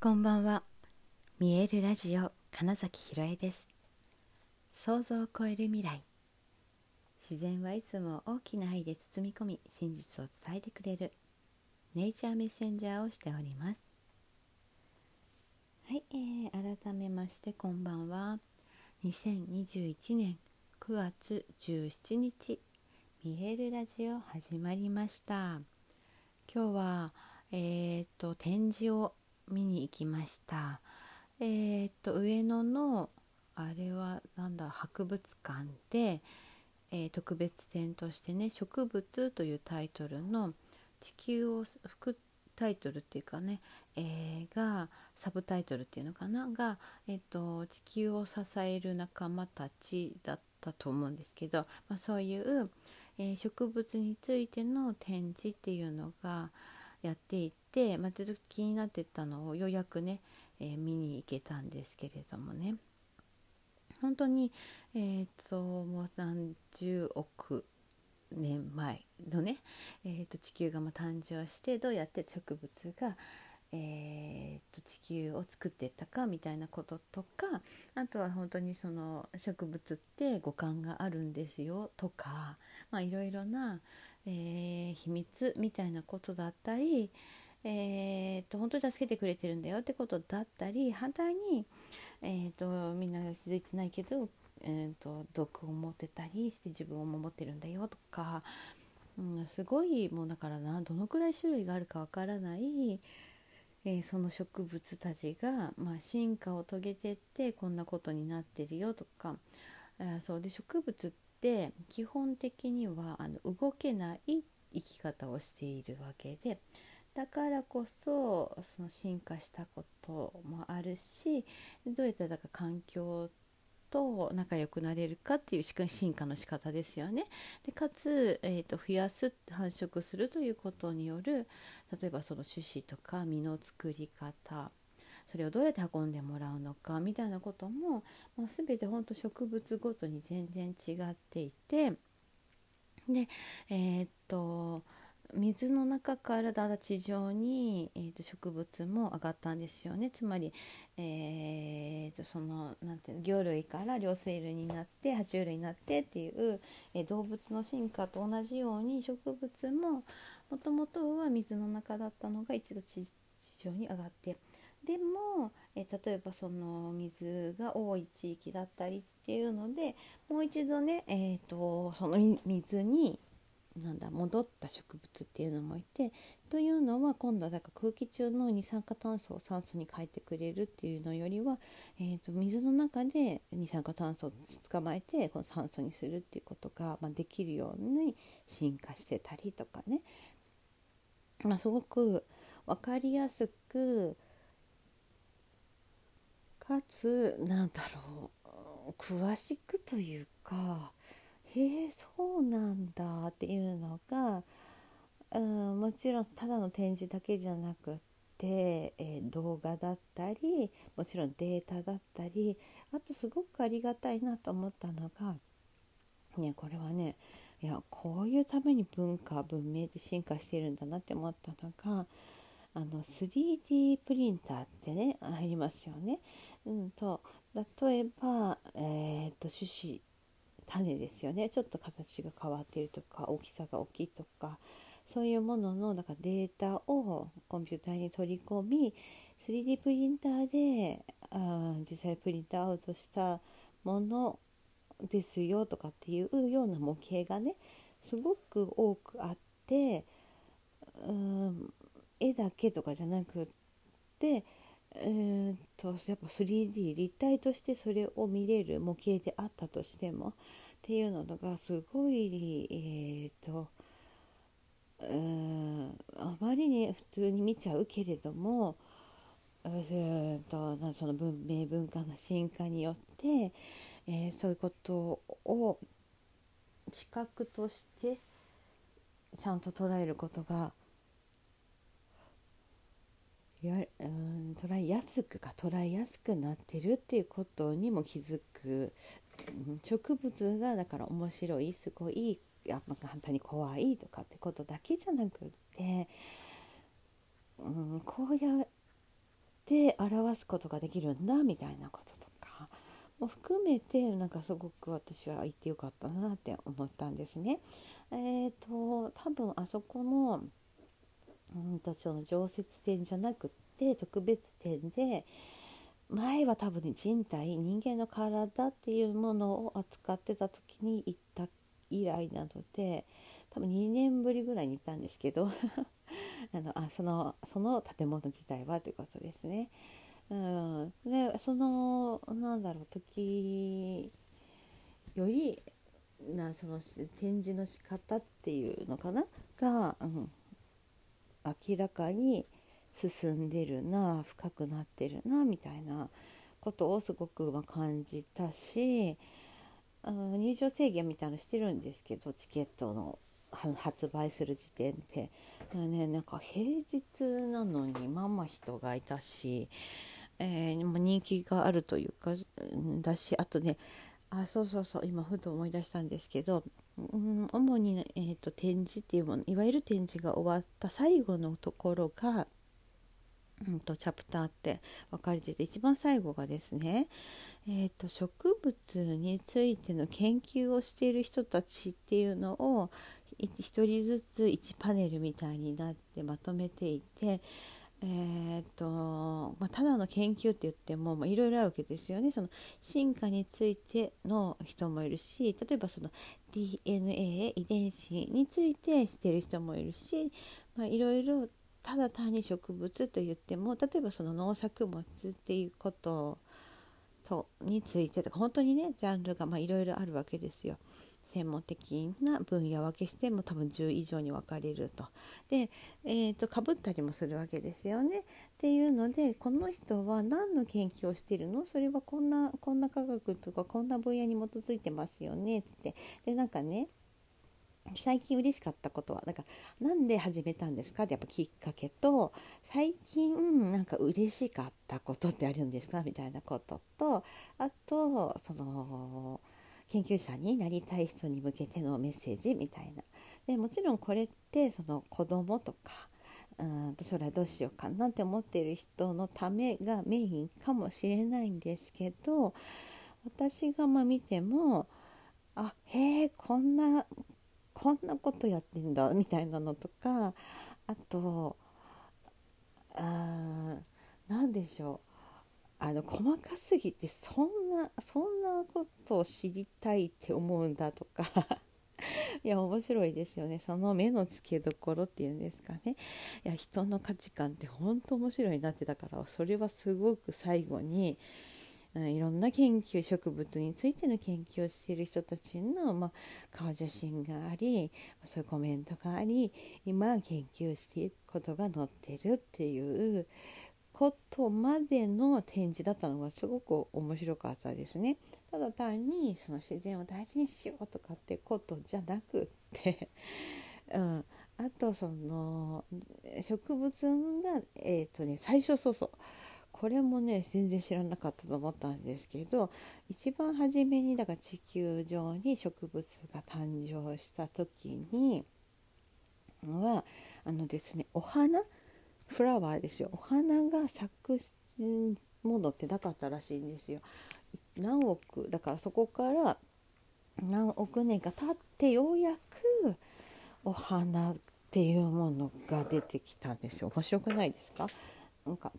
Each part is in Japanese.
こんばんは。見えるラジオ金崎ひろえです。想像を超える未来。自然はいつも大きな愛で包み込み真実を伝えてくれるネイチャーメッセンジャーをしております。はい、えー、改めましてこんばんは。2021年9月17日見えるラジオ始まりました。今日はえーと展示を見に行きました。えー、っと上野のあれはなんだ博物館で、えー、特別展としてね「植物」というタイトルの地球を副タイトルっていうかね、えー、がサブタイトルっていうのかな？が、えーと、地球を支える仲間たちだったと思うんですけど、まあ、そういう、えー、植物についての展示っていうのがやっていて、まあ、ちょっと気になってたのをようやくね、えー、見に行けたんですけれどもね。本当にえー、っともう30億年前のね、えー、と地球がま誕生してどうやって植物が、えー、と地球を作っていったかみたいなこととかあとは本当にその植物って五感があるんですよとか、まあ、いろいろな、えー、秘密みたいなことだったり、えーと、本当に助けてくれてるんだよってことだったり反対に、えーと、みんなが気づいてないけど、えーと、毒を持ってたりして自分を守ってるんだよとか、うん、すごいもうだからなどのくらい種類があるかわからない、えー、その植物たちが、まあ、進化を遂げてってこんなことになってるよとか、えー、そうで植物って基本的にはあの動けない生き方をしているわけで。だからこそその進化したこともあるしどうやったらだか環境と仲良くなれるかっていう進化の仕方ですよね。でかつ、えーと、増やす繁殖するということによる例えばその種子とか実の作り方それをどうやって運んでもらうのかみたいなことも、まあ、全て本当植物ごとに全然違っていてでえー、っと水の中からだんだん地上に、えー、と植物も上がったんですよね。つまり、えー、とそのなんていうの魚類から両生類になって爬虫類になってっていう、えー、動物の進化と同じように植物ももともとは水の中だったのが一度地上に上がってでも、え、例えばその水が多い地域だったりっていうのでもう一度ね、えーとその水になんだ戻った植物っていうのもいてというのは今度はだから空気中の二酸化炭素を酸素に変えてくれるっていうのよりは、えー、と水の中で二酸化炭素を捕まえてこの酸素にするっていうことが、まあ、できるように進化してたりとかね、まあ、すごく分かりやすくかつなんだろう詳しくというかへえそうなんだっていうのが、うん、もちろんただの展示だけじゃなくって、えー、動画だったりもちろんデータだったりあとすごくありがたいなと思ったのが、ね、これはねいやこういうために文化文明で進化してるんだなって思ったのがあの 3D プリンターってねありますよね。うんと例えば、えーと種子種ですよね。ちょっと形が変わっているとか大きさが大きいとかそういうもののだかデータをコンピューターに取り込み 3D プリンターであ実際プリントアウトしたものですよとかっていうような模型がねすごく多くあってうん絵だけとかじゃなくってえー、とやっぱ 3D 立体としてそれを見れる模型であったとしてもっていうのがすごいえっ、とうんあまりに普通に見ちゃうけれども、えーと、とその文明文化の進化によって、えー、そういうことを知覚としてちゃんと捉えることがやうん捉えやすくか捉えやすくなってるっていうことにも気づく、植物がだから面白いすごいやっぱ簡単に怖いとかってことだけじゃなくって、うん、こうやって表すことができるんだみたいなこととかも含めてなんかすごく私は言ってよかったなって思ったんですね。えーと、多分あそこのうんとその常設展じゃなくって特別展で前は多分ね人体人間の体っていうものを扱ってた時に行った以来なので多分2年ぶりぐらいに行ったんですけど あのあそのその建物自体はということですね。うん、でそのなんだろう時よりなその展示の仕方っていうのかな？が、うん、明らかに進んでるな深くなってるなみたいなことをすごくま感じたしあの入場制限みたいなのしてるんですけどチケットの発売する時点で、ね、なんか平日なのにまあま人がいたし、えー、人気があるというかだしあとねあそうそうそう。今ふと思い出したんですけど、うん、主に、えーと、展示っていうものいわゆる展示が終わった最後のところが、うんと、チャプターって分かれてて一番最後がですね、えーと植物についての研究をしている人たちっていうのを1人ずつ1パネルみたいになってまとめていて、えーとまあ、ただの研究って言ってもいろいろあるわけですよねその進化についての人もいるし例えばその DNA 遺伝子についてしてる人もいるしいろいろただ単に植物と言っても例えばその農作物っていうこととについてとか本当にねジャンルがいろいろあるわけですよ。専門的な分野分けしても多分10以上に分かれると。で、えーと、かぶったりもするわけですよね。っていうのでこの人は何の研究をしているの？それはこんなこんな科学とかこんな分野に基づいてますよね。って。でなんかね最近嬉しかったことはだかなんで始めたんですか？ってやっぱきっかけと最近なんか嬉しかったことってあるんですか？みたいなこととあとその研究者になりたい人に向けてのメッセージみたいな。でもちろんこれってその子供とかうん将来どうしようかなって思っている人のためがメインかもしれないんですけど私がま見てもあへえこんなこんなことやってんだみたいなのとかあとあ何でしょう。あの細かすぎてそんなそんなことを知りたいって思うんだとか。いや面白いですよね。その目の付けどころっていうんですかね。いや人の価値観って本当面白いなってだからそれはすごく最後に、うん、いろんな研究植物についての研究をしている人たちの、まあ、顔写真がありそういうコメントがあり今研究していくことが載ってるっていうことまでの展示だったのがすごく面白かったですね。ただ単にその自然を大事にしようとかってことじゃなくって うん、あとその植物がえっ、ー、とね最初そうそう。これもね全然知らなかったと思ったんですけど一番初めにだから地球上に植物が誕生した時にはあのですねお花？フラワーですよ。お花が咲くものってなかったらしいんですよ。何億だからそこから何億年か経ってようやくお花っていうものが出てきたんですよ面白くないですか？なんか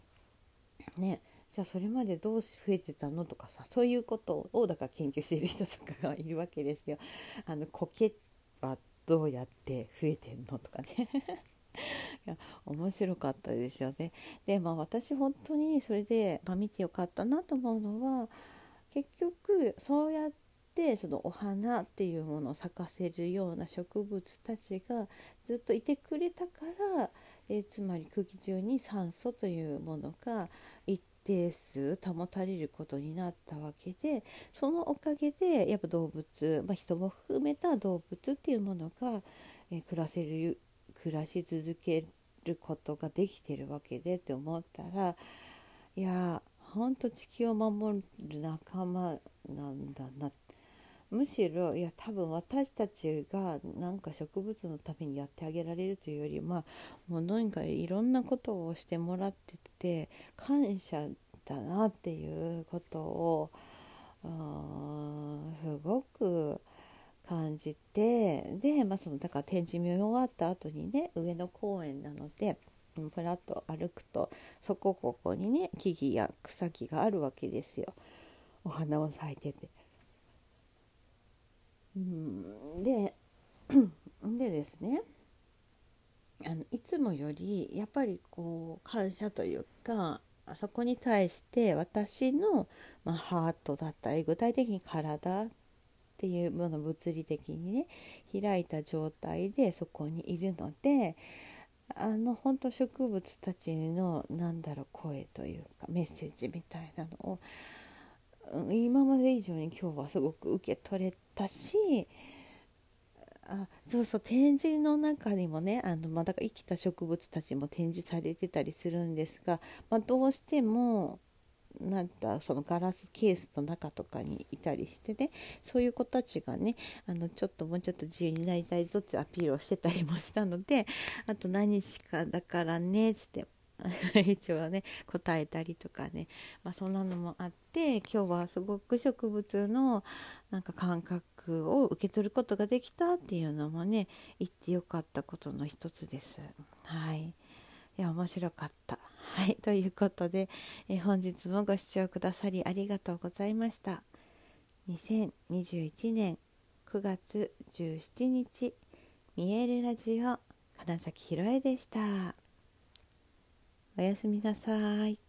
ねじゃあそれまでどう増えてたのとかさそういうことをだから研究している人とかがいるわけですよ。あの苔はどうやって増えてんのとかね いや面白かったですよね。でまあ私本当にそれで、まあ、見てよかったなと思うのは結局そうやってそのお花っていうものを咲かせるような植物たちがずっといてくれたから、えー、つまり空気中に酸素というものが一定数保たれることになったわけでそのおかげでやっぱ動物、まあ、人も含めた動物っていうものが、えー、暮らせる暮らし続けることができてるわけでって思ったらいやほんと地球を守る仲間なんだな。むしろいや多分私たちがなんか植物のためにやってあげられるというよりまあもう何かいろんなことをしてもらってて感謝だなっていうことをすごく感じてで、まあ、そのだから展示見終わった後にね上野公園なのでふらっと歩くとそこここにね木々や草木があるわけですよお花を咲いてて。うんで でですねあのいつもよりやっぱりこう感謝というかそこに対して私の、まあ、ハートだったり具体的に体っていうもの物理的にね開いた状態でそこにいるのであの本当植物たちのなんだろう声というかメッセージみたいなのを今まで以上に今日はすごく受け取れたしあそうそう展示の中にもねあの、ま、だ生きた植物たちも展示されてたりするんですが、まあ、どうしてもなんだそのガラスケースの中とかにいたりしてね。そういう子たちがねあのちょっともうちょっと自由になりたいぞってアピールをしてたりもしたのであと何日かだからねっつって 一応ね答えたりとかね、まあ、そんなのもあって今日はすごく植物のなんか感覚を受け取ることができたっていうのもね言ってよかったことの一つです。はい。いや面白かった。はい、ということで、え本日もご視聴くださりありがとうございました。2021年9月17日、見えるラジオ金崎ひろえでした。おやすみなさい。